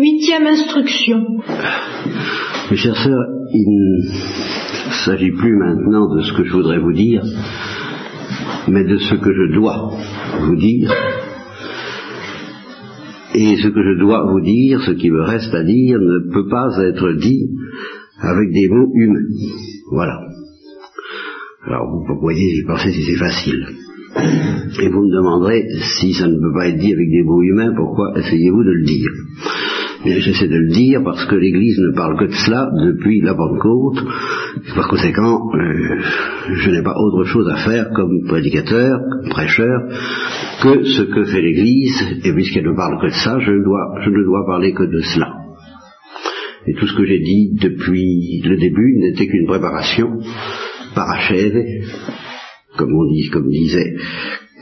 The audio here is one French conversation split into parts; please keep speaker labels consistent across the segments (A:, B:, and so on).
A: Huitième instruction.
B: Mes chers sœurs, il ne s'agit plus maintenant de ce que je voudrais vous dire, mais de ce que je dois vous dire. Et ce que je dois vous dire, ce qui me reste à dire, ne peut pas être dit avec des mots humains. Voilà. Alors vous voyez, j'y pensais si c'est facile. Et vous me demanderez, si ça ne peut pas être dit avec des mots humains, pourquoi essayez-vous de le dire? J'essaie de le dire parce que l'Église ne parle que de cela depuis la Pentecôte. Par conséquent, euh, je n'ai pas autre chose à faire comme prédicateur, comme prêcheur, que ce que fait l'Église, et puisqu'elle ne parle que de ça, je, dois, je ne dois parler que de cela. Et tout ce que j'ai dit depuis le début n'était qu'une préparation parachèvée, comme on dit, comme disait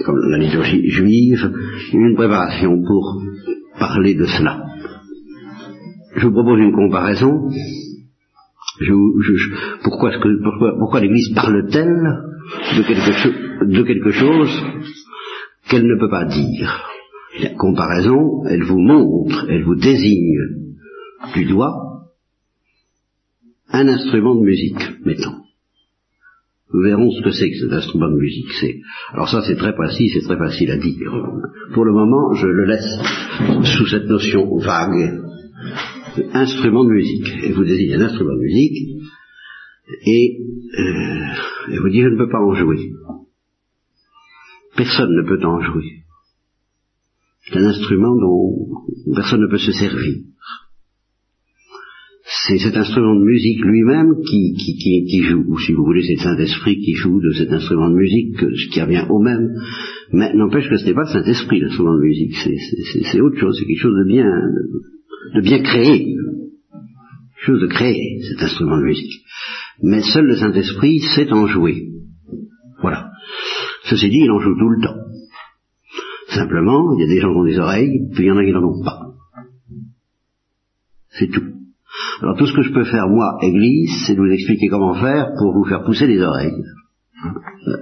B: comme la liturgie juive, une préparation pour parler de cela je vous propose une comparaison. pourquoi, l'Église parle-t-elle de quelque, chose qu'elle ne peut pas dire? La comparaison, elle vous montre, elle vous désigne du doigt un instrument de musique, mettons. Nous verrons ce que c'est que cet instrument de musique. Alors ça c'est très précis, c'est très facile à dire. Pour le moment, je le laisse sous cette notion vague instrument de musique. Et vous désignez un instrument de musique, et, euh, vous dites je ne peux pas en jouer. Personne ne peut en jouer. C'est un instrument dont personne ne peut se servir. C'est cet instrument de musique lui-même qui, qui, joue, ou si vous voulez, c'est le Saint-Esprit qui joue de cet instrument de musique, ce qui revient au même. Mais n'empêche que ce n'est pas le Saint-Esprit, l'instrument de musique, c'est autre chose, c'est quelque chose de bien, de bien créé, chose de créer cet instrument de musique. Mais seul le Saint-Esprit sait en jouer. Voilà. Ceci dit, il en joue tout le temps. Simplement, il y a des gens qui ont des oreilles, puis il y en a qui n'en ont pas. C'est tout. Alors tout ce que je peux faire, moi, Église, c'est de vous expliquer comment faire pour vous faire pousser les oreilles. Euh,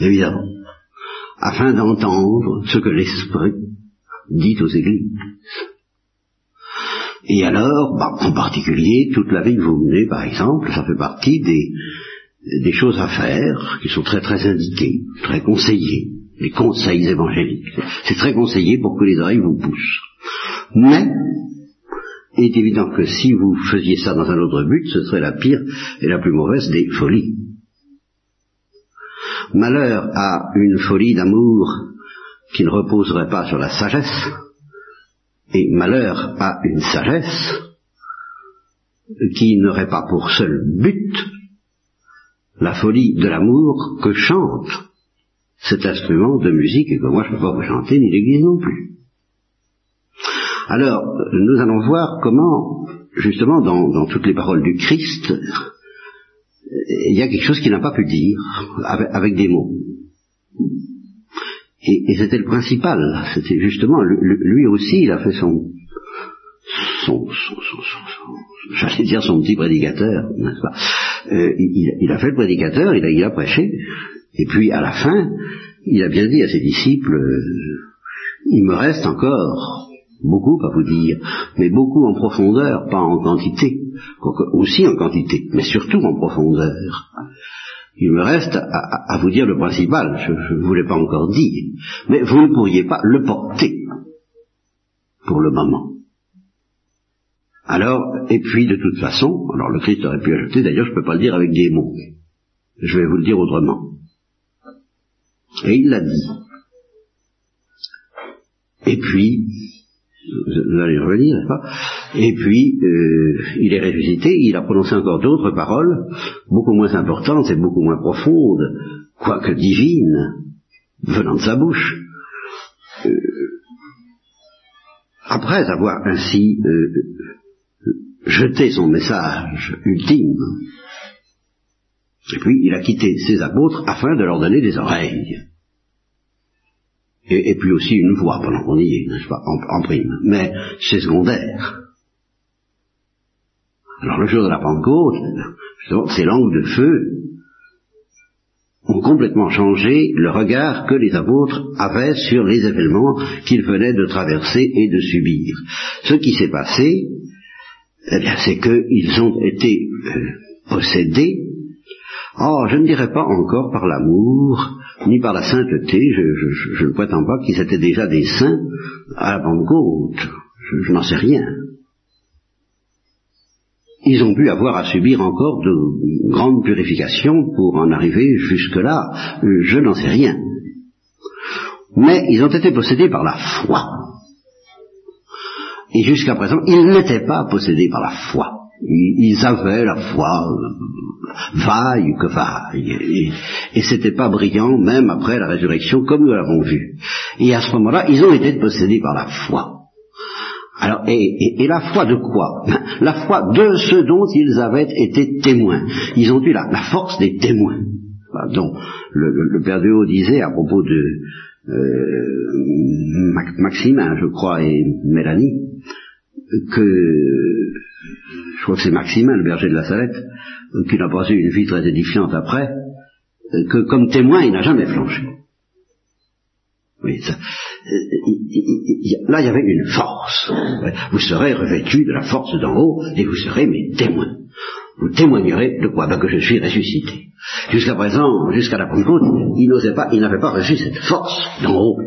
B: évidemment. Afin d'entendre ce que l'Esprit dit aux Églises. Et alors, bah, en particulier, toute la vie que vous menez, par exemple, ça fait partie des, des choses à faire qui sont très très indiquées, très conseillées, les conseils évangéliques. C'est très conseillé pour que les oreilles vous poussent. Mais, il est évident que si vous faisiez ça dans un autre but, ce serait la pire et la plus mauvaise des folies. Malheur à une folie d'amour qui ne reposerait pas sur la sagesse, et malheur à une sagesse qui n'aurait pas pour seul but la folie de l'amour que chante cet instrument de musique que moi je ne peux pas vous chanter ni l'Église non plus. Alors, nous allons voir comment, justement, dans, toutes les paroles du Christ, il y a quelque chose qu'il n'a pas pu dire avec des mots. Et, c'était le principal. C'était justement, lui aussi, il a fait son, son, j'allais dire son petit prédicateur, n'est-ce pas? Euh, il, a fait le prédicateur, il a, il prêché, et puis à la fin, il a bien dit à ses disciples, il me reste encore beaucoup à vous dire, mais beaucoup en profondeur, pas en quantité, aussi en quantité, mais surtout en profondeur. Il me reste à, vous dire le principal, je ne vous l'ai pas encore dit, mais vous ne pourriez pas le porter pour le moment. Alors, et puis de toute façon, alors le Christ aurait pu ajouter, d'ailleurs je ne peux pas le dire avec des mots, je vais vous le dire autrement. Et il l'a dit. Et puis, vous allez revenir, n'est-ce pas? Et puis, euh, il est ressuscité, il a prononcé encore d'autres paroles, beaucoup moins importantes et beaucoup moins profondes, quoique divines, venant de sa bouche. Euh, après avoir ainsi euh, jeté son message ultime, et puis il a quitté ses apôtres afin de leur donner des oreilles et, puis aussi une voix pendant qu'on y est, n'est-ce pas, en, prime. Mais c'est secondaire. Alors le jour de la Pentecôte, ces langues de feu ont complètement changé le regard que les apôtres avaient sur les événements qu'ils venaient de traverser et de subir. Ce qui s'est passé, eh c'est qu'ils ont été euh, possédés, oh, je ne dirais pas encore par l'amour, ni par la sainteté, je, ne prétends pas qu'ils étaient déjà des saints à la Pentecôte, je n'en sais rien. Ils ont pu avoir à subir encore de grandes purifications pour en arriver jusque-là, je n'en sais rien. Mais ils ont été possédés par la foi. Et jusqu'à présent, ils n'étaient pas possédés par la foi. Ils avaient la foi, vaille que vaille, et, et c'était pas brillant même après la résurrection comme nous l'avons vu. Et à ce moment-là, ils ont été possédés par la foi. Alors, et, la foi de quoi? La foi de ce dont ils avaient été témoins. Ils ont eu la, force des témoins. dont le, Père de Haut disait à propos de euh, Maximin, je crois, et Mélanie, que je crois que c'est Maximin, le berger de la Salette, qui n'a pas eu une vie très édifiante après, que comme témoin, il n'a jamais flanché. Oui, ça, là, il y avait une force. Vous serez revêtus de la force d'en haut et vous serez mes témoins. Vous témoignerez de quoi? Ben, Que je suis ressuscité. Jusqu'à présent, jusqu'à la Pentecôte, il n'osait pas, il n'avait pas reçu cette force d'en haut.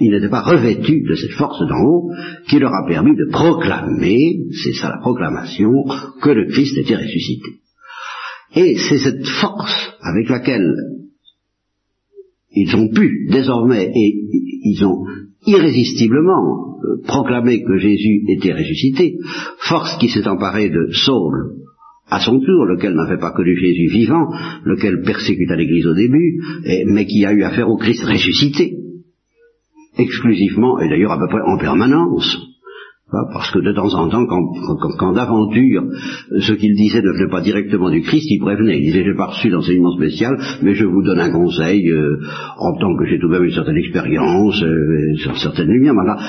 B: Il n'était pas revêtu de cette force d'en haut qui leur a permis de proclamer, c'est ça la proclamation, que le Christ était ressuscité. Et c'est cette force avec laquelle ils ont pu désormais, et ils ont irrésistiblement euh, proclamé que Jésus était ressuscité, force qui s'est emparée de Saul à son tour, lequel n'avait pas connu Jésus vivant, lequel persécuta l'Église au début, mais qui a eu affaire au Christ ressuscité, exclusivement, et d'ailleurs à peu près en permanence. Parce que de temps en temps, quand, d'aventure, ce qu'il disait ne venait pas directement du Christ, il prévenait. Il disait, j'ai pas reçu d'enseignement spécial, mais je vous donne un conseil, euh, en tant que j'ai tout de même une certaine expérience, euh, une certaine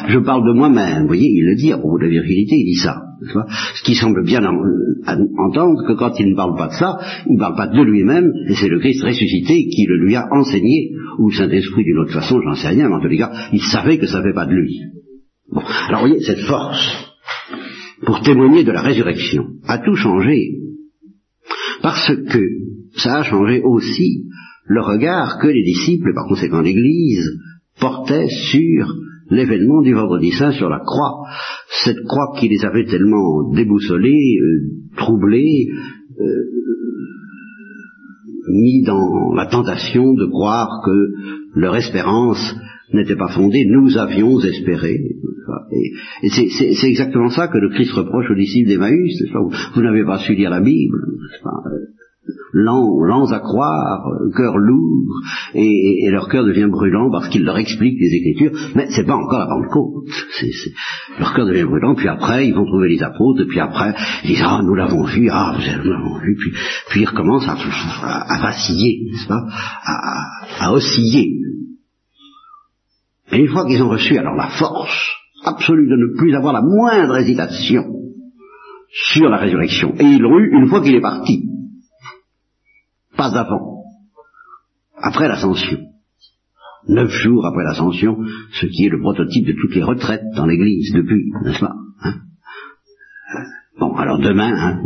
B: je parle de moi-même. Vous voyez, il le dit à propos de la virginité, il dit ça. Ce qui semble bien entendre que quand il ne parle pas de ça, il ne parle pas de lui-même, et c'est le Christ ressuscité qui le lui a enseigné, ou le Saint-Esprit d'une autre façon, j'en sais rien, mais en tous les cas, il savait que ça ne fait pas de lui. Alors voyez, cette force, pour témoigner de la résurrection, a tout changé. Parce que ça a changé aussi le regard que les disciples, par conséquent l'Église, portaient sur l'événement du vendredi saint sur la croix. Cette croix qui les avait tellement déboussolés, euh, troublés, euh, mis dans la tentation de croire que leur espérance n'était pas fondée, nous avions espéré. Et, c'est exactement ça que le Christ reproche aux disciples d'Emmaüs. Vous, vous n'avez pas su lire la Bible, lents, lents à croire, cœur lourd, et, leur cœur devient brûlant parce qu'il leur explique les Écritures, mais c'est pas encore la Pentecôte. leur cœur devient brûlant, puis après ils vont trouver les apôtres, puis après ils disent ah nous l'avons vu, ah nous l'avons vu, puis, puis ils recommencent à, vaciller, n'est-ce pas, à osciller. Et une fois qu'ils ont reçu alors la force absolue de ne plus avoir la moindre hésitation sur la résurrection, et ils l'ont eu une fois qu'il est parti, pas avant, après l'ascension. Neuf jours après l'ascension, ce qui est le prototype de toutes les retraites dans l'Église depuis, n'est-ce pas hein Bon, alors demain, hein,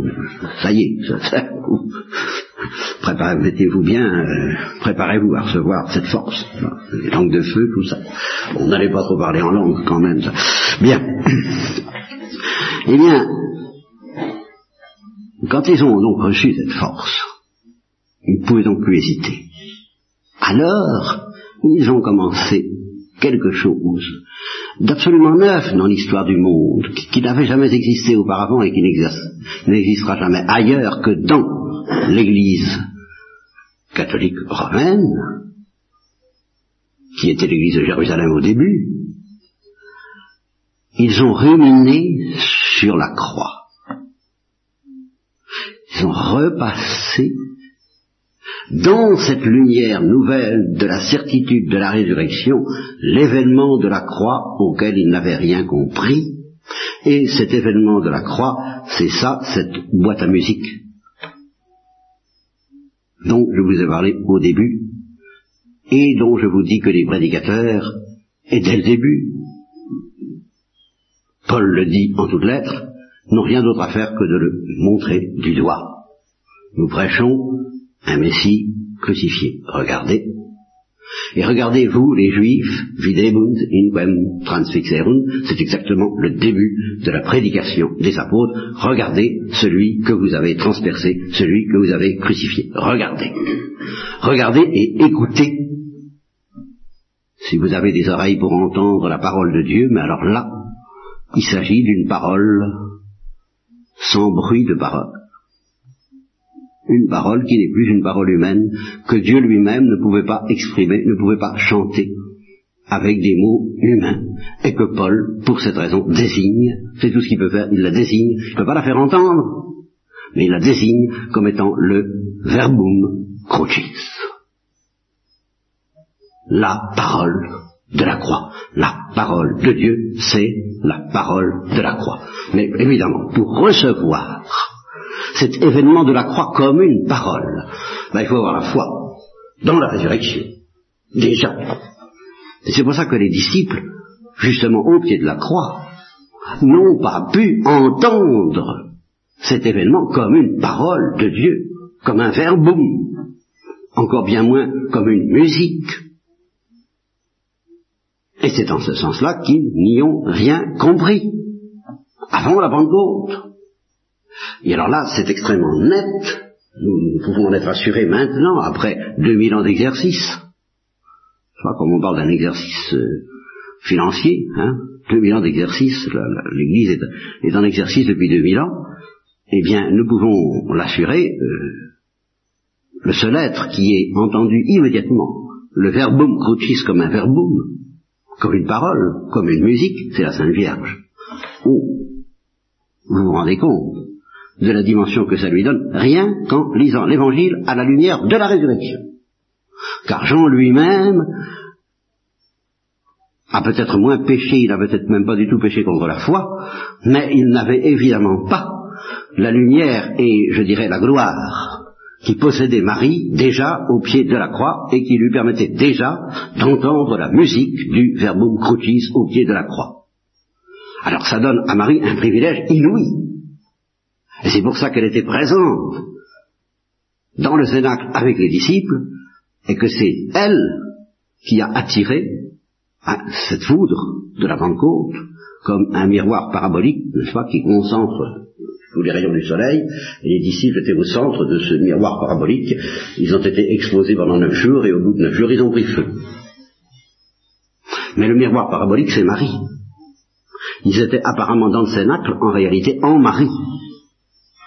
B: ça y est, ça, préparez, mettez-vous bien, euh, préparez-vous à recevoir cette force, les langues de feu, tout ça. On n'allait pas trop parler en langue quand même. Ça. Bien. eh bien, quand ils ont donc reçu cette force, ils ne pouvaient donc plus hésiter. Alors, ils ont commencé quelque chose d'absolument neuf dans l'histoire du monde, qui, n'avait jamais existé auparavant et qui n'existera jamais ailleurs que dans l'Église catholique romaine, qui était l'Église de Jérusalem au début, ils ont ruminé sur la croix. Ils ont repassé dans cette lumière nouvelle de la certitude de la résurrection, l'événement de la croix auquel ils n'avaient rien compris, et cet événement de la croix, c'est ça, cette boîte à musique dont je vous ai parlé au début, et dont je vous dis que les prédicateurs, et dès le début, Paul le dit en toutes lettres, n'ont rien d'autre à faire que de le montrer du doigt. Nous prêchons un Messie crucifié. Regardez. Et regardez, vous, les Juifs, videbunt in quem transfixerunt, c'est exactement le début de la prédication des apôtres. Regardez celui que vous avez transpercé, celui que vous avez crucifié. Regardez. Regardez et écoutez. Si vous avez des oreilles pour entendre la parole de Dieu, mais alors là, il s'agit d'une parole sans bruit de parole. Une parole qui n'est plus une parole humaine, que Dieu lui-même ne pouvait pas exprimer, ne pouvait pas chanter avec des mots humains. Et que Paul, pour cette raison, désigne, c'est tout ce qu'il peut faire, il la désigne, il ne peut pas la faire entendre, mais il la désigne comme étant le verbum crucis. La parole de la croix. La parole de Dieu, c'est la parole de la croix. Mais évidemment, pour recevoir cet événement de la croix comme une parole, ben, il faut avoir la foi dans la résurrection. Déjà. Et c'est pour ça que les disciples, justement au pied de la croix, n'ont pas pu entendre cet événement comme une parole de Dieu, comme un verbum, encore bien moins comme une musique, et c'est en ce sens-là qu'ils n'y ont rien compris. Avant la Pentecôte. Et alors là, c'est extrêmement net. Nous, pouvons en être assurés maintenant, après 2000 ans d'exercice. Je crois comme on parle d'un exercice euh, financier, hein, 2000 ans d'exercice, l'Église est, en exercice depuis 2000 ans, eh bien, nous pouvons l'assurer, euh, le seul être qui ait entendu immédiatement le verbum crucis comme un verbum, comme une parole, comme une musique, c'est la Sainte Vierge. Oh, vous vous rendez compte de la dimension que ça lui donne, rien qu'en lisant l'Évangile à la lumière de la résurrection. Car Jean lui-même a peut-être moins péché, il n'a peut-être même pas du tout péché contre la foi, mais il n'avait évidemment pas la lumière et, je dirais, la gloire qui possédait Marie déjà au pied de la croix et qui lui permettait déjà d'entendre la musique du verbum crucis au pied de la croix. Alors ça donne à Marie un privilège inouï. Et c'est pour ça qu'elle était présente dans le Cénacle avec les disciples et que c'est elle qui a attiré cette foudre de la Pentecôte comme un miroir parabolique, nest pas, qui concentre tous les rayons du soleil, et les disciples étaient au centre de ce miroir parabolique. Ils ont été exposés pendant neuf jours, et au bout de neuf jours, ils ont pris feu. Mais le miroir parabolique, c'est Marie. Ils étaient apparemment dans le Cénacle, en réalité en Marie,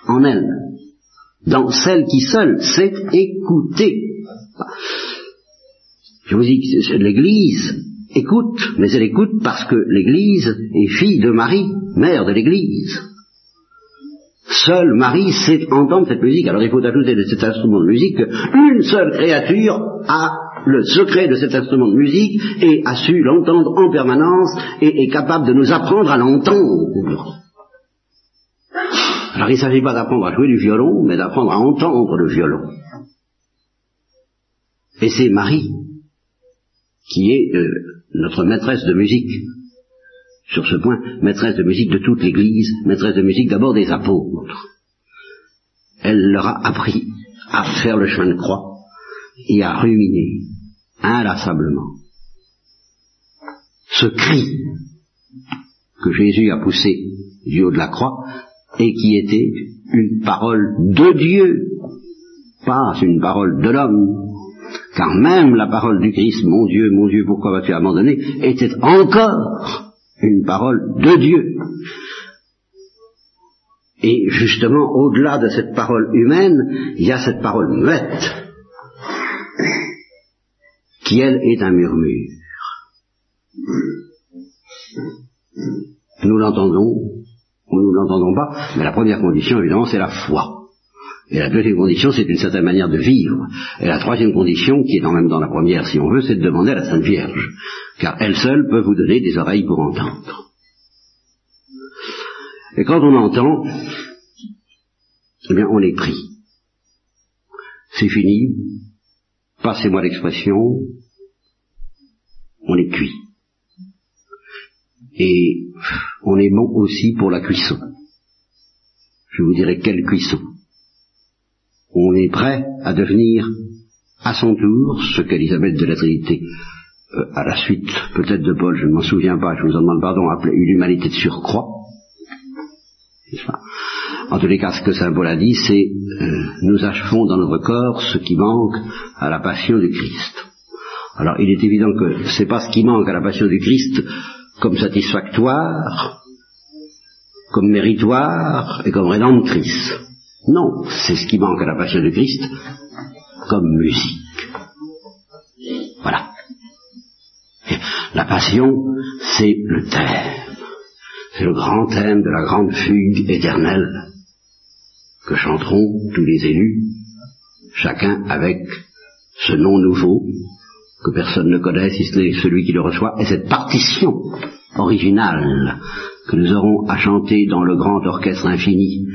B: en elle, dans celle qui seule sait écouter. Je vous dis que l'Église écoute, mais elle écoute parce que l'Église est fille de Marie, mère de l'Église. Seule Marie sait entendre cette musique. Alors il faut ajouter de cet instrument de musique qu'une seule créature a le secret de cet instrument de musique et a su l'entendre en permanence et est capable de nous apprendre à l'entendre. Alors il ne s'agit pas d'apprendre à jouer du violon, mais d'apprendre à entendre le violon. Et c'est Marie qui est euh, notre maîtresse de musique sur ce point, maîtresse de musique de toute l'Église, maîtresse de musique d'abord des apôtres. Elle leur a appris à faire le chemin de croix et à ruminer inlassablement ce cri que Jésus a poussé du haut de la croix et qui était une parole de Dieu, pas une parole de l'homme, car même la parole du Christ, mon Dieu, mon Dieu, pourquoi vas-tu abandonner, était encore une parole de Dieu. Et justement, au-delà de cette parole humaine, il y a cette parole muette, qui elle est un murmure. Nous l'entendons ou nous l'entendons pas, mais la première condition, évidemment, c'est la foi. Et la deuxième condition, c'est une certaine manière de vivre. Et la troisième condition, qui est en même dans la première, si on veut, c'est de demander à la Sainte Vierge. Car elle seule peut vous donner des oreilles pour entendre. Et quand on entend, eh bien, on est pris. c'est fini, passez-moi l'expression, on est cuit. Et on est bon aussi pour la cuisson. Je vous dirai quelle cuisson. On est prêt à devenir à son tour ce qu'Elisabeth de la Trinité, euh, à la suite peut-être de Paul, je ne m'en souviens pas, je vous en demande pardon, appelait une humanité de surcroît. En tous les cas, ce que Saint Paul a dit, c'est euh, nous achevons dans notre corps ce qui manque à la passion du Christ. Alors, il est évident que c'est pas ce qui manque à la passion du Christ comme satisfactoire, comme méritoire et comme rédemptrice. Non, c'est ce qui manque à la passion du Christ comme musique. Voilà. la passion, c'est le thème. C'est le grand thème de la grande fugue éternelle que chanteront tous les élus, chacun avec ce nom nouveau que personne ne connaît si ce n'est celui qui le reçoit, et cette partition originale que nous aurons à chanter dans le grand orchestre infini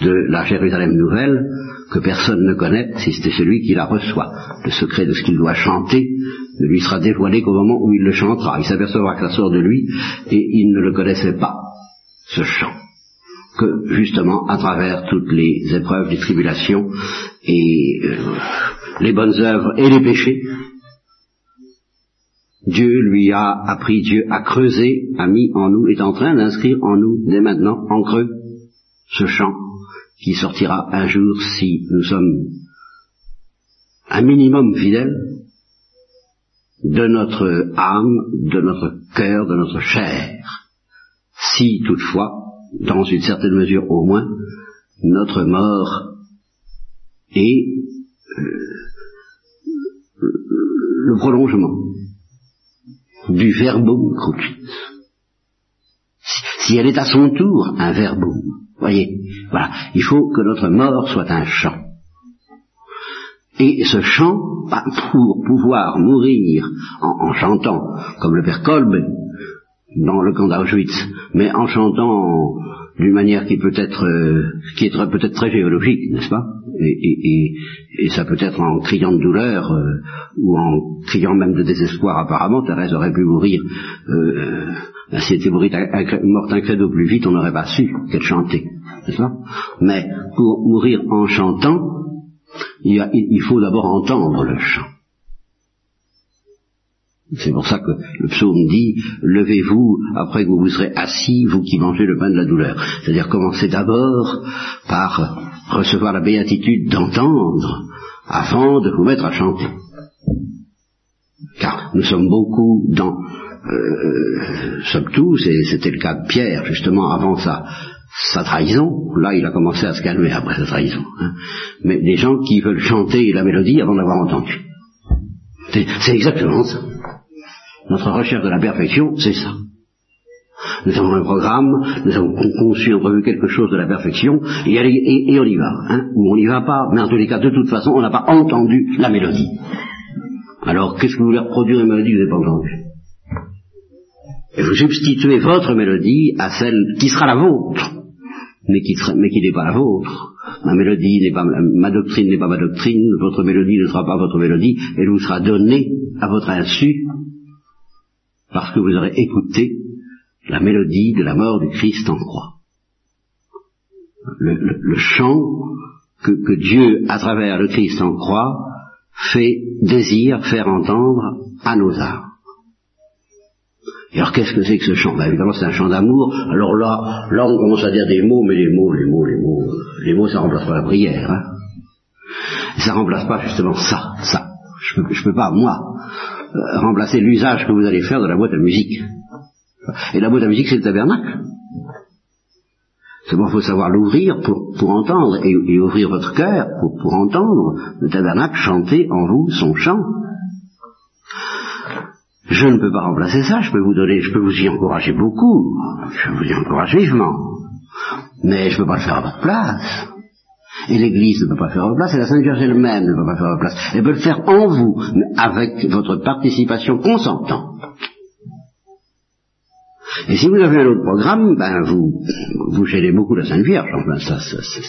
B: de la Jérusalem nouvelle, que personne ne connaît si c'est celui qui la reçoit. Le secret de ce qu'il doit chanter ne lui sera dévoilé qu'au moment où il le chantera. Il s'apercevra que ça sort de lui et il ne le connaissait pas, ce chant. Que justement, à travers toutes les épreuves, les tribulations et euh, les bonnes œuvres et les péchés, Dieu lui a appris, Dieu a creusé, a mis en nous, est en train d'inscrire en nous, dès maintenant, en creux, ce chant qui sortira un jour si nous sommes un minimum fidèles de notre âme, de notre cœur, de notre chair. Si toutefois, dans une certaine mesure au moins, notre mort est euh, le prolongement du verbum crucis. Si elle est à son tour un verbum, voyez, voilà, il faut que notre mort soit un chant. Et ce chant, pour pouvoir mourir en, chantant, comme le père Kolb dans le camp d'Auschwitz, mais en chantant d'une manière qui peut être, euh, qui est peut-être très géologique, n'est-ce pas? Et, ça peut être en criant de douleur euh, ou en criant même de désespoir. Apparemment, Thérèse aurait pu mourir. Euh, ben, si elle était morte un credo plus vite, on n'aurait pas su qu'elle chantait, Mais pour mourir en chantant, il faut d'abord entendre le chant. C'est pour ça que le psaume dit Levez-vous après que vous vous serez assis, vous qui mangez le pain de la douleur. C'est-à-dire commencez d'abord par recevoir la béatitude d'entendre avant de vous mettre à chanter. Car nous sommes beaucoup dans, euh, sommes tous, et c'était le cas de Pierre justement avant sa, trahison, là il a commencé à se calmer après sa trahison, hein. mais des gens qui veulent chanter la mélodie avant d'avoir entendu. C'est exactement ça. Notre recherche de la perfection, c'est ça. Nous avons un programme, nous avons conçu, prévu quelque chose de la perfection, et, on y va. Hein, ou on n'y va pas, mais en tous les cas, de toute façon, on n'a pas entendu la mélodie. Alors, qu'est-ce que vous voulez reproduire une mélodie que vous n'avez pas entendue Et vous substituez votre mélodie à celle qui sera la vôtre, mais qui, mais qui n'est pas la vôtre. Ma mélodie n'est pas, ma doctrine n'est pas ma doctrine, votre mélodie ne sera pas votre mélodie, elle vous sera donnée à votre insu, parce que vous aurez écouté la mélodie de la mort du Christ en croix. Le, chant que, Dieu, à travers le Christ en croix, fait désir faire entendre à nos âmes. Et alors qu'est-ce que c'est que ce chant? Ben, Évidemment c'est un chant d'amour. Alors là, là on commence à dire des mots, mais les mots, les mots, les mots, les mots ça remplace pas la prière. Hein. Ça remplace pas justement ça, ça. Je peux, je peux pas, moi, remplacer l'usage que vous allez faire de la boîte à musique. Et la boîte à musique, c'est le tabernacle. Bon, il faut savoir l'ouvrir pour, pour entendre, et, ouvrir votre cœur pour, pour entendre le tabernacle chanter en vous son chant. Je ne peux pas remplacer ça, je peux vous donner, je peux vous y encourager beaucoup, je vous y encourager vivement, mais je ne peux pas le faire à votre place. Et l'Église ne peut pas faire place, et la Sainte Vierge elle-même ne peut pas faire place. Elle peut le faire en vous, mais avec votre participation consentante. Et si vous avez un autre programme, ben vous vous gênez beaucoup la Sainte Vierge. Enfin, ça, ça, ça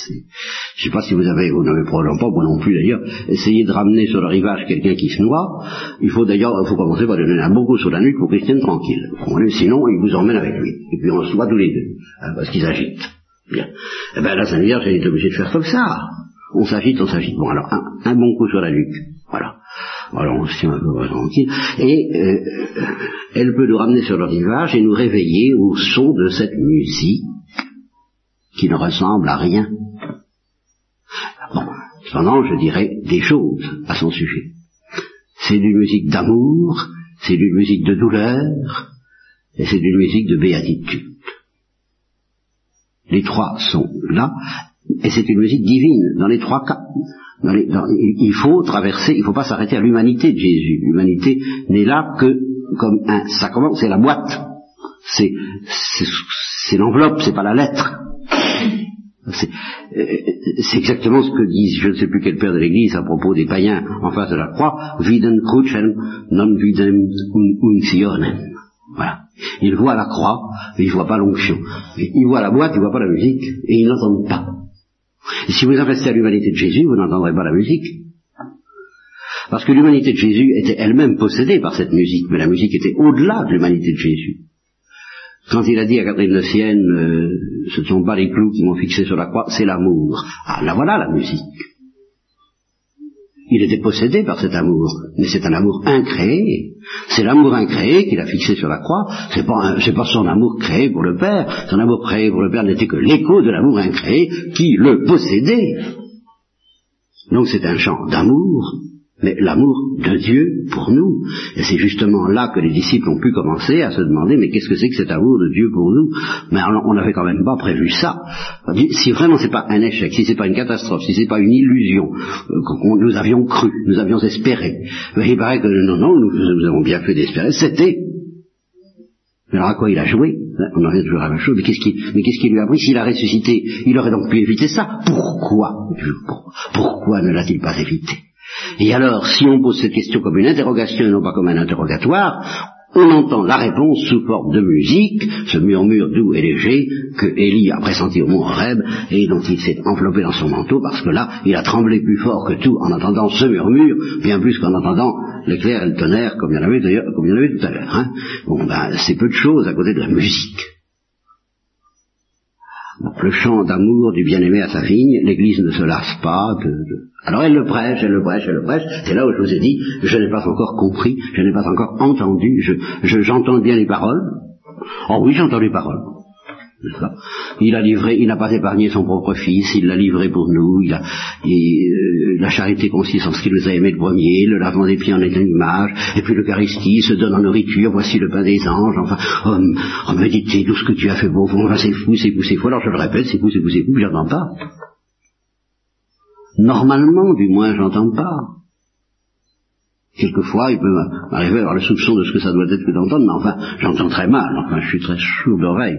B: je sais pas si vous avez, vous n'avez probablement pas, moi non plus d'ailleurs, essayé de ramener sur le rivage quelqu'un qui se noie. Il faut d'ailleurs, il faut commencer par donner un beaucoup sur la nuque pour qu'il tienne tranquille. Sinon, il vous emmène avec lui. Et puis on se voit tous les deux, hein, parce qu'ils agitent. Bien. Eh Sainte Vierge, elle est obligée de faire comme ça. On s'agite, on s'agite. Bon alors, un, un bon coup sur la nuque. Voilà. Alors on se tient un peu tranquille. Et euh, elle peut nous ramener sur le rivage et nous réveiller au son de cette musique qui ne ressemble à rien. Bon, cependant, je dirais des choses à son sujet. C'est une musique d'amour, c'est une musique de douleur, et c'est une musique de béatitude. Les trois sont là, et c'est une musique divine dans les trois cas il faut traverser, il ne faut pas s'arrêter à l'humanité de Jésus. L'humanité n'est là que comme un sacrement, c'est la boîte, c'est, c'est, l'enveloppe, c'est pas la lettre. C'est, exactement ce que disent, je ne sais plus quel père de l'Église à propos des païens en face de la croix, non. Voilà. Ils voient la croix, mais ils voient pas l'onction. Ils voient la boîte, ils voient pas la musique, et ils n'entendent pas. Et si vous restez à l'humanité de Jésus, vous n'entendrez pas la musique. Parce que l'humanité de Jésus était elle-même possédée par cette musique, mais la musique était au-delà de l'humanité de Jésus. Quand il a dit à Catherine de Sienne, euh, ce ne sont pas les clous qui m'ont fixé sur la croix, c'est l'amour. Ah, là voilà la musique. Il était possédé par cet amour, mais c'est un amour incréé. C'est l'amour incréé qu'il a fixé sur la croix. C'est pas, c'est pas son amour créé pour le Père. Son amour créé pour le Père n'était que l'écho de l'amour incréé qui le possédait. Donc c'est un chant d'amour mais l'amour de Dieu pour nous. Et c'est justement là que les disciples ont pu commencer à se demander, mais qu'est-ce que c'est que cet amour de Dieu pour nous? Mais on n'avait quand même pas prévu ça. Si vraiment c'est pas un échec, si c'est pas une catastrophe, si c'est pas une illusion, euh, nous avions cru, nous avions espéré, mais il paraît que non, non, nous, avons bien fait d'espérer, c'était. Mais alors à quoi il a joué? On en revient toujours à la même chose, mais qu'est-ce qui, mais qu'est-ce qui lui a pris? S'il a ressuscité, il aurait donc pu éviter ça. Pourquoi Pourquoi ne l'a-t-il pas évité? Et alors, si on pose cette question comme une interrogation et non pas comme un interrogatoire, on entend la réponse sous forme de musique, ce murmure doux et léger que Élie a pressenti au mont Horeb et dont il s'est enveloppé dans son manteau parce que là, il a tremblé plus fort que tout en entendant ce murmure, bien plus qu'en entendant l'éclair et le tonnerre comme il y en avait, comme il y en avait tout à l'heure. Hein. Bon, ben, c'est peu de choses à côté de la musique le chant d'amour du bien-aimé à sa vigne, l'Église ne se lasse pas. De, Alors elle le prêche, elle le prêche, elle le prêche. C'est là où je vous ai dit, je n'ai pas encore compris, je n'ai pas encore entendu. Je, j'entends bien les paroles. Oh oui, j'entends les paroles. Il a livré, il n'a pas épargné son propre fils, il l'a livré pour nous. Il a, euh, la charité consiste en ce qu'il nous a aimé le premier, le lavement des pieds en est image, et puis l'Eucharistie se donne en nourriture, voici le pain des anges, enfin, oh, méditez tout ce que tu as fait pour vous, c'est fou, c'est fou, c'est fou, alors je le répète, c'est fou, c'est fou, c'est fou, j'entends pas. Normalement, du moins, j'entends pas. Quelquefois, il peut m'arriver à avoir le soupçon de ce que ça doit être que d'entendre, mais enfin, j'entends très mal, enfin, je suis très sourd d'oreille.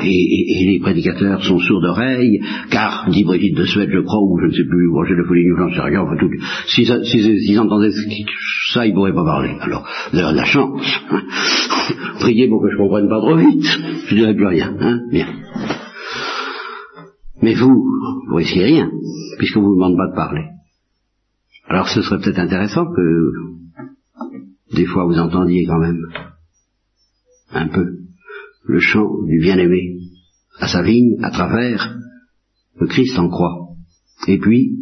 B: Et, les prédicateurs sont sourds d'oreille, car, dit Brigitte de Suède, je crois, ou je ne sais plus, Roger de Foligny, j'en sais rien, enfin tout, s'ils si, entendaient ça, ils pourraient pas parler. Alors, vous avez de la chance. Hein. Priez pour que je comprenne pas trop vite, je dirais plus rien, hein, bien. Mais vous, vous risquez rien, puisqu'on vous demande pas de parler. Alors ce serait peut-être intéressant que des fois vous entendiez quand même un peu le chant du bien-aimé à sa vigne à travers le Christ en croix. Et puis,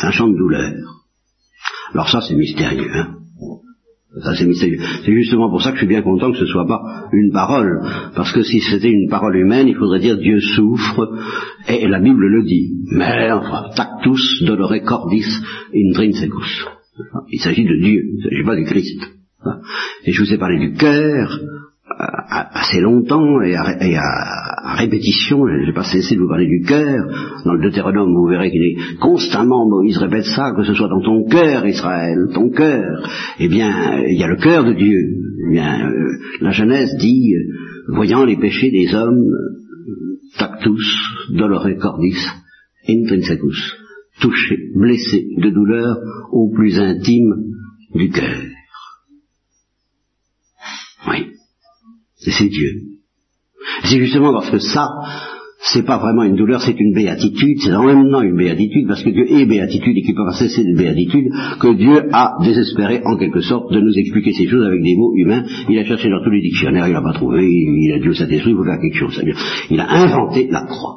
B: un chant de douleur. Alors ça c'est mystérieux, hein c'est justement pour ça que je suis bien content que ce soit pas une parole. Parce que si c'était une parole humaine, il faudrait dire Dieu souffre, et la Bible le dit. Mais enfin, tactus dolore cordis intrinsecus. Il s'agit de Dieu, il ne s'agit pas du Christ. Et je vous ai parlé du cœur, assez longtemps et à, répétition, je n'ai pas cessé de vous parler du cœur. Dans le Deutéronome, vous verrez qu'il est constamment, Moïse répète ça, que ce soit dans ton cœur, Israël, ton cœur. Eh bien, il y a le cœur de Dieu. Eh bien, euh, la Genèse dit, euh, voyant les péchés des hommes, tactus, dolore cordis, intrinsecus, touché, blessé de douleur au plus intime du cœur. C'est Dieu. C'est justement parce que ça, c'est pas vraiment une douleur, c'est une béatitude, c'est en même temps une béatitude, parce que Dieu est béatitude et qu'il peut pas cesser de béatitude, que Dieu a désespéré en quelque sorte de nous expliquer ces choses avec des mots humains. Il a cherché dans tous les dictionnaires, il n'a pas trouvé, il a dit au Saint-Esprit, vous faire quelque chose. Il a inventé la croix.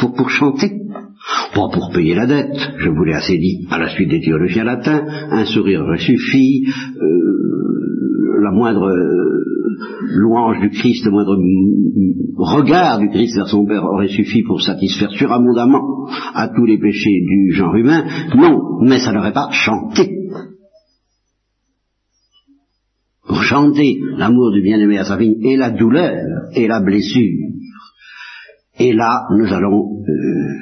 B: Pour, pour chanter, pas pour payer la dette, je vous l'ai assez dit à la suite des théologiens latins, un sourire suffit, euh, la moindre louange du Christ, le moindre regard du Christ vers son Père aurait suffi pour satisfaire surabondamment à tous les péchés du genre humain. Non, mais ça n'aurait pas chanté. Pour chanter l'amour du bien-aimé à sa fille et la douleur et la blessure. Et là, nous allons, euh,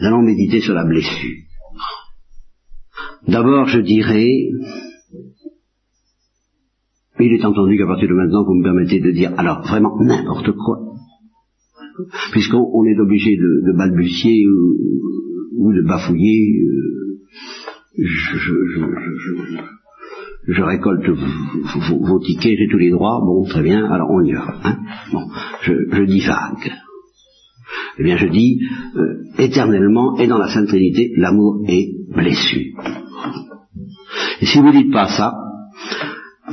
B: nous allons méditer sur la blessure. D'abord, je dirais, il est entendu qu'à partir de maintenant, vous me permettez de dire alors vraiment n'importe quoi. Puisqu'on est obligé de, balbutier ou, de bafouiller, euh, je, récolte vos, tickets, j'ai tous les droits, bon, très bien, alors on y va. Hein bon, je, dis vague. Eh bien, je dis euh, éternellement et dans la Sainte Trinité, l'amour est blessure. Et si vous ne dites pas ça,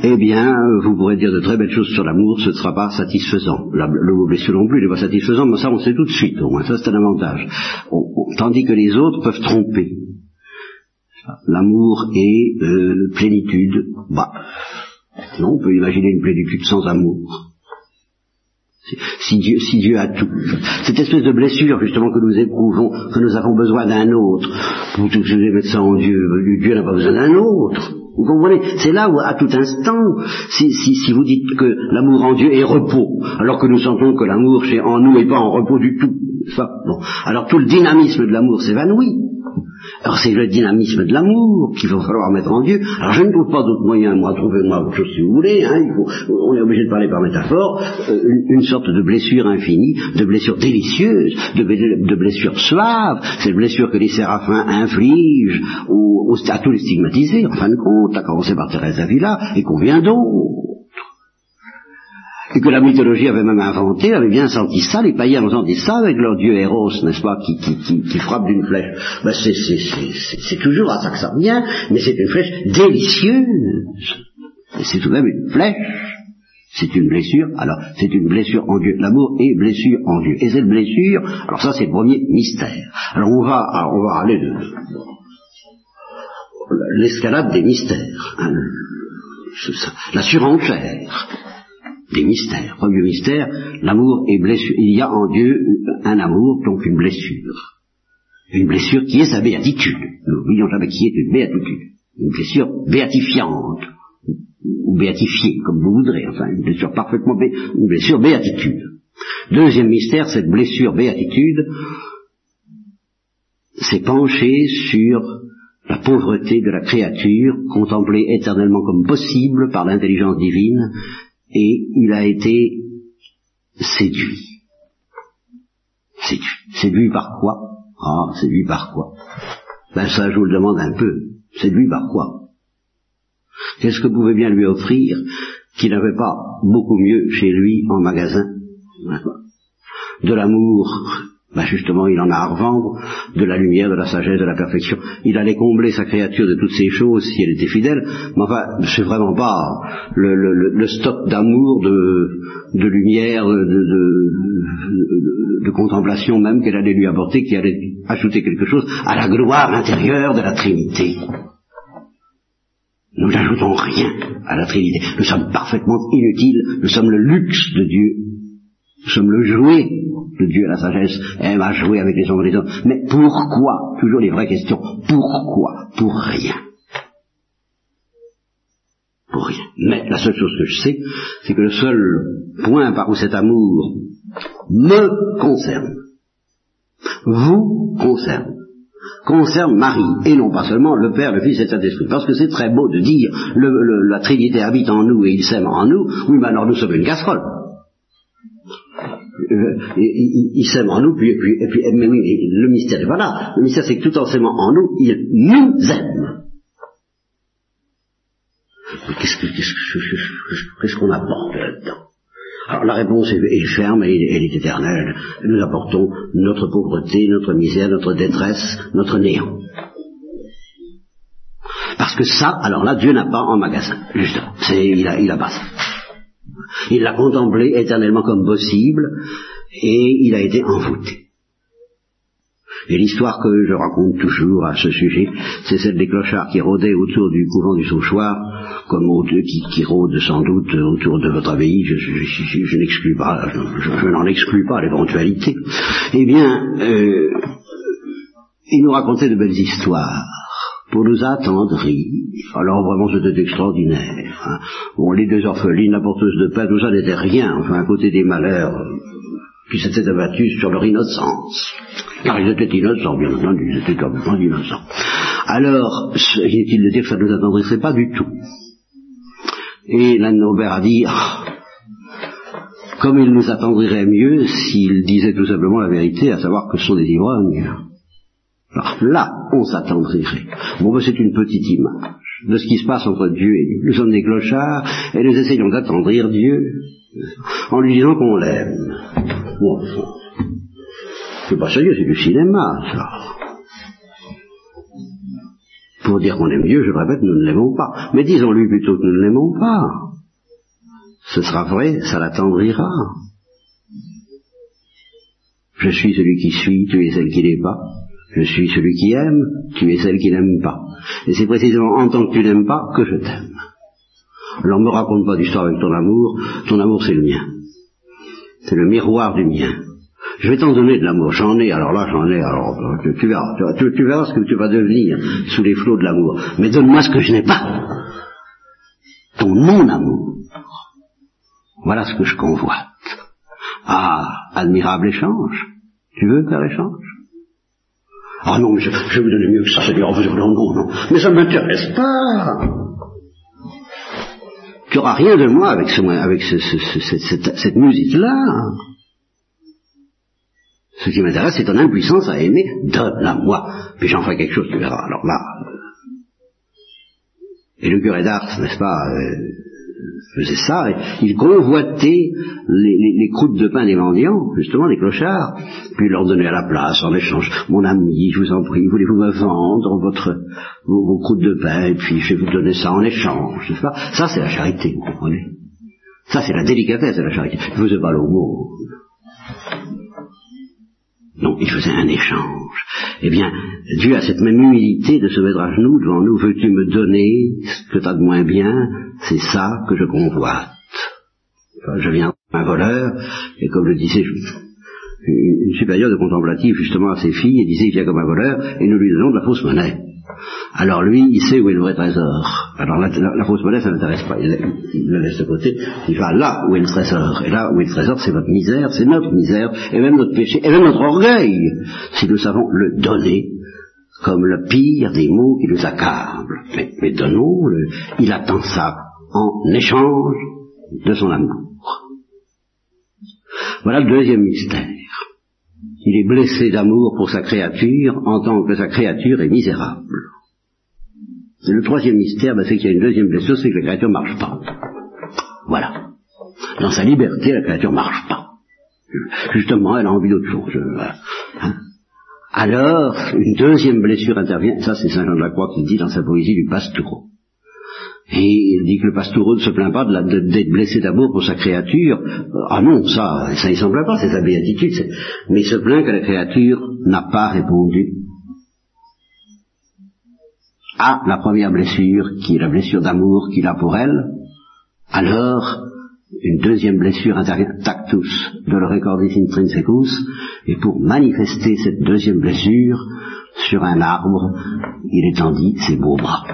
B: eh bien, vous pourrez dire de très belles choses sur l'amour, ce ne sera pas satisfaisant. le mot blessure non plus n'est pas satisfaisant, mais ça on sait tout de suite, au moins ça c'est un avantage. tandis que les autres peuvent tromper. L'amour est euh, plénitude. Bah, non, on peut imaginer une plénitude sans amour. Si Dieu, si Dieu a tout. Cette espèce de blessure, justement, que nous éprouvons, que nous avons besoin d'un autre. Vous devez mettre ça en Dieu. Dieu n'a pas besoin d'un autre. Vous comprenez? C'est là où, à tout instant, si, vous dites que l'amour en Dieu est repos, alors que nous sentons que l'amour en nous n'est pas en repos du tout. Alors tout le dynamisme de l'amour s'évanouit. Alors c'est le dynamisme de l'amour qu'il va falloir mettre en Dieu. Alors je ne trouve pas d'autre moyen, moi, trouvez-moi autre chose si vous voulez, hein, il faut, on est obligé de parler par métaphore, euh, une, sorte de blessure infinie, de blessure délicieuse, de, blessure suave, cette blessure que les séraphins infligent à tous les stigmatisés, en fin de compte, à commencer par Thérèse d'Avila, et vient d'autres et que la mythologie avait même inventé, avait bien senti ça, les païens ont senti ça avec leur dieu Eros, n'est-ce pas, qui, qui, qui, frappe d'une flèche. Ben c'est toujours à ça que ça revient, mais c'est une flèche délicieuse. C'est tout de même une flèche. C'est une blessure, alors c'est une blessure en Dieu. L'amour est blessure en Dieu. Et cette blessure, alors ça c'est le premier mystère. Alors on va, on va aller de l'escalade des mystères, hein, la surenchère des mystères. Premier mystère, l'amour est blessure. Il y a en Dieu un amour, donc une blessure. Une blessure qui est sa béatitude. Nous n'oublions jamais qui est une béatitude. Une blessure béatifiante, ou béatifiée, comme vous voudrez, enfin, une blessure parfaitement bé... une blessure béatitude. Deuxième mystère, cette blessure béatitude s'est penchée sur la pauvreté de la créature, contemplée éternellement comme possible par l'intelligence divine, et il a été séduit. Séduit. Séduit par quoi? Ah, séduit par quoi? Ben ça, je vous le demande un peu. Séduit par quoi? Qu'est-ce que pouvait bien lui offrir qu'il n'avait pas beaucoup mieux chez lui en magasin? De l'amour ben justement, il en a à revendre de la lumière, de la sagesse, de la perfection. Il allait combler sa créature de toutes ces choses si elle était fidèle, mais enfin, c'est vraiment pas le, stock d'amour, de, lumière, de, de, de contemplation même qu'elle allait lui apporter, qui allait ajouter quelque chose à la gloire intérieure de la Trinité. Nous n'ajoutons rien à la Trinité. Nous sommes parfaitement inutiles. Nous sommes le luxe de Dieu. Nous sommes le jouet de Dieu la sagesse aime à jouer avec les hommes et les hommes. Mais pourquoi? Toujours les vraies questions. Pourquoi? Pour rien. Pour rien. Mais la seule chose que je sais, c'est que le seul point par où cet amour me concerne, vous concerne, concerne Marie, et non pas seulement le Père, le Fils et le Saint-Esprit. Parce que c'est très beau de dire la Trinité habite en nous et il s'aime en nous, oui, mais alors nous sommes une casserole. Euh, il, s'aime en nous, puis, puis, et puis mais le mystère est voilà. Le mystère, c'est que tout en s'aimant en nous, il nous aime. Qu'est-ce qu'on apporte là-dedans? Alors la réponse est, ferme, elle, elle, est éternelle. Nous apportons notre pauvreté, notre misère, notre détresse, notre néant. Parce que ça, alors là, Dieu n'a pas en magasin, justement. il a, il a pas ça. Il l'a contemplé éternellement comme possible, et il a été envoûté. Et l'histoire que je raconte toujours à ce sujet, c'est celle des clochards qui rôdaient autour du couvent du Sauchoir, comme qui, qui rôdent sans doute autour de votre abbaye, je, je, n'exclus pas, je, n'en exclus pas l'éventualité. Eh bien, euh, ils nous racontaient de belles histoires pour nous attendrir. Alors vraiment c'était extraordinaire. Hein. Bon, les deux orphelines, la porteuse de pain, tout ça n'était rien, enfin à côté des malheurs qui s'étaient abattus sur leur innocence. Car ils étaient innocents, bien entendu, ils étaient complètement innocents. Alors, inutile de dire que ça ne nous attendrissait pas du tout. Et l'Anne Aubert a dit, ah, comme il nous attendrirait mieux s'il disait tout simplement la vérité, à savoir que ce sont des ivrognes. Alors là, on s'attendrirait. Bon, ben, c'est une petite image de ce qui se passe entre Dieu et nous. Nous sommes des clochards et nous essayons d'attendrir Dieu en lui disant qu'on l'aime. Bon, c'est pas sérieux, c'est du cinéma, ça. Pour dire qu'on aime Dieu, je répète, nous ne l'aimons pas. Mais disons-lui plutôt que nous ne l'aimons pas. Ce sera vrai, ça l'attendrira. Je suis celui qui suit, tu es celle qui n'est pas. Je suis celui qui aime, tu es celle qui n'aime pas. Et c'est précisément en tant que tu n'aimes pas que je t'aime. Alors me raconte pas d'histoire avec ton amour, ton amour c'est le mien. C'est le miroir du mien. Je vais t'en donner de l'amour, j'en ai, alors là j'en ai, alors tu, verras, tu, verras ce que tu vas devenir sous les flots de l'amour. Mais donne-moi ce que je n'ai pas. Ton non-amour. Voilà ce que je convoite. Ah, admirable échange. Tu veux faire échange? Ah non, mais je, vais vous donner mieux que ça, c'est oh, non, non, non, mais ça ne m'intéresse pas. Tu n'auras rien de moi avec, ce, avec cette, cette musique-là. Ce qui m'intéresse, c'est ton impuissance à aimer. Donne-la-moi. Puis j'en ferai quelque chose, tu verras. Alors là. Et le curé d'Ars, n'est-ce pas, euh, faisait ça. Et il convoitait les, croûtes de pain des mendiants, justement, des clochards, puis leur donnait à la place, en échange, mon ami, je vous en prie, voulez-vous me vendre votre, vos, croûtes de pain, et puis je vais vous donner ça en échange, pas? Ça, c'est la charité, vous comprenez? Ça, c'est la délicatesse de la charité. Je vous ai pas le mot. Non, il faisait un échange. Eh bien, Dieu a cette même humilité de se mettre à genoux devant nous. Veux-tu me donner ce que tu as de moins bien? C'est ça que je convoite. Je viens un voleur, et comme le disait une supérieure de contemplatif justement à ses filles, et disait, il vient comme un voleur, et nous lui donnons de la fausse monnaie. Alors lui, il sait où est le vrai trésor. Alors la, fausse monnaie, ça ne l'intéresse pas. Il, le laisse de côté. Il va là où est le trésor. Et là où est le trésor, c'est votre misère, c'est notre misère, et même notre péché, et même notre orgueil, si nous savons le donner comme le pire des mots qui nous accablent. Mais, mais donnons-le. Il attend ça en échange de son amour. Voilà le deuxième mystère. Il est blessé d'amour pour sa créature en tant que sa créature est misérable. Le troisième mystère, ben, c'est qu'il y a une deuxième blessure, c'est que la créature ne marche pas. Voilà. Dans sa liberté, la créature ne marche pas. Justement, elle a envie d'autre chose. Hein. Alors, une deuxième blessure intervient, ça c'est Saint Jean de la Croix qui dit dans sa poésie du Pastoureau. Et il dit que le pastoureau ne se plaint pas d'être blessé d'amour pour sa créature. Ah non, ça, ça ne semble pas, c'est sa béatitude. Mais il se plaint que la créature n'a pas répondu à la première blessure, qui est la blessure d'amour qu'il a pour elle. Alors, une deuxième blessure intervient, tactus, de le recordis intrinsecus, et pour manifester cette deuxième blessure, sur un arbre, il étendit ses beaux bras.